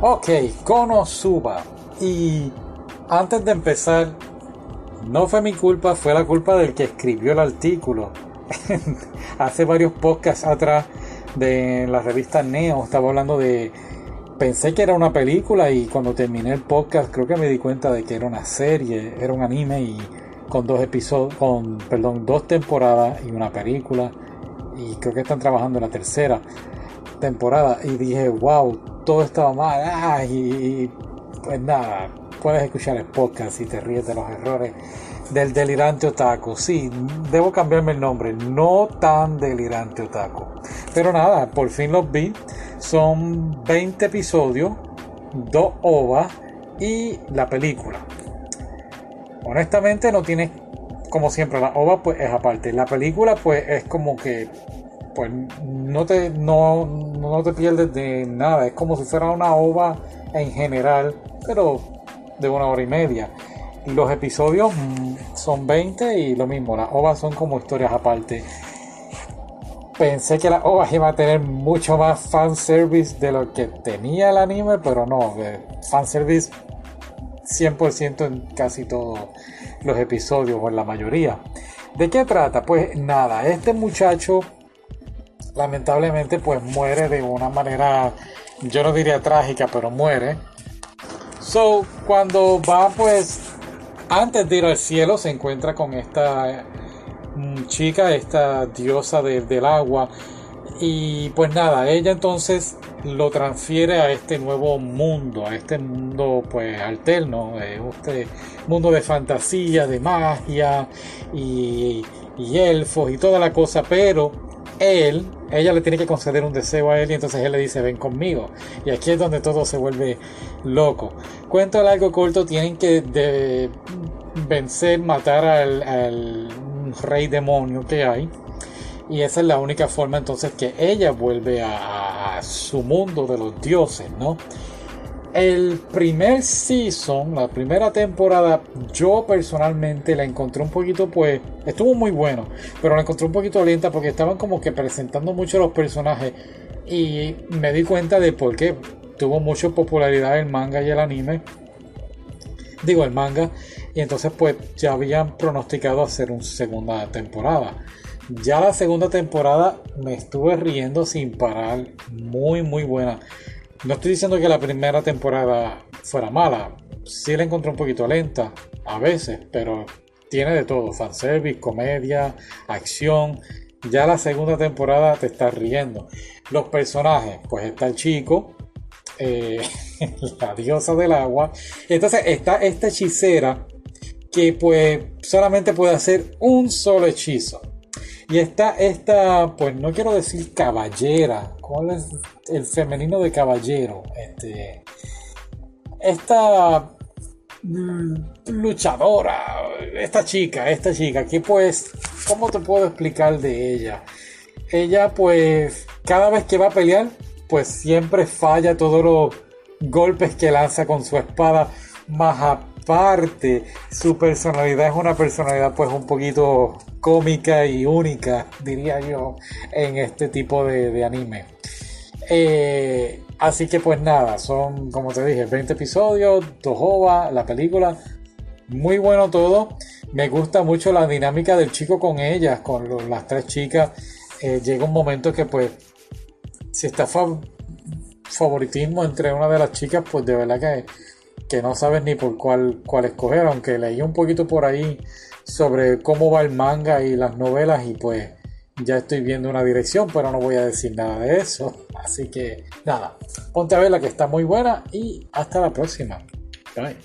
Ok, Konosuba. Y antes de empezar, no fue mi culpa, fue la culpa del que escribió el artículo. Hace varios podcasts atrás de la revista Neo estaba hablando de pensé que era una película y cuando terminé el podcast creo que me di cuenta de que era una serie, era un anime y con dos episodios, con perdón, dos temporadas y una película y creo que están trabajando en la tercera temporada y dije, wow, todo estaba mal y, pues nada, puedes escuchar el podcast y te ríes de los errores del delirante otaku. Sí, debo cambiarme el nombre, no tan delirante otaku. Pero nada, por fin los vi. Son 20 episodios, dos ovas y la película. Honestamente no tiene, como siempre, la ova pues es aparte. La película pues es como que pues no te, no, no te pierdes de nada. Es como si fuera una ova en general, pero de una hora y media. Los episodios mm, son 20 y lo mismo, las ovas son como historias aparte. Pensé que las ovas iba a tener mucho más fanservice de lo que tenía el anime, pero no, fanservice 100% en casi todos los episodios o en la mayoría. ¿De qué trata? Pues nada, este muchacho lamentablemente pues muere de una manera, yo no diría trágica, pero muere. So, cuando va pues antes de ir al cielo se encuentra con esta mm, chica, esta diosa del agua. Y pues nada, ella entonces lo transfiere a este nuevo mundo, a este mundo pues alterno, este mundo de fantasía, de magia y, y elfos y toda la cosa, pero él, ella le tiene que conceder un deseo a él y entonces él le dice ven conmigo. Y aquí es donde todo se vuelve loco. Cuento algo corto, tienen que vencer, matar al, rey demonio que hay. Y esa es la única forma entonces que ella vuelve a su mundo de los dioses, ¿no? El primer season, la primera temporada, yo personalmente la encontré un poquito, pues, estuvo muy bueno, pero la encontré un poquito lenta porque estaban como que presentando mucho los personajes y me di cuenta de por qué tuvo mucha popularidad el manga y el anime. Digo, el manga, y entonces pues ya habían pronosticado hacer una segunda temporada. Ya la segunda temporada me estuve riendo sin parar, muy muy buena. No estoy diciendo que la primera temporada fuera mala. Sí la encontré un poquito lenta, a veces, pero tiene de todo: fanservice, comedia, acción. Ya la segunda temporada te está riendo. Los personajes, pues está el chico, eh, la diosa del agua. Entonces está esta hechicera que pues solamente puede hacer un solo hechizo. Y está esta, pues no quiero decir caballera, ¿cuál es el femenino de caballero? Este, esta mm, luchadora, esta chica, esta chica, que pues, ¿cómo te puedo explicar de ella? Ella pues, cada vez que va a pelear, pues siempre falla todos los golpes que lanza con su espada, más aparte, su personalidad es una personalidad pues un poquito cómica y única, diría yo, en este tipo de, anime. Eh, así que pues nada, son como te dije, 20 episodios, ovas, la película, muy bueno todo. Me gusta mucho la dinámica del chico con ellas, con las tres chicas. Eh, llega un momento que pues, si está favoritismo entre una de las chicas, pues de verdad que, que no sabes ni por cuál, cuál escoger, aunque leí un poquito por ahí sobre cómo va el manga y las novelas y pues ya estoy viendo una dirección, pero no voy a decir nada de eso. Así que nada, ponte a verla que está muy buena y hasta la próxima. Bye.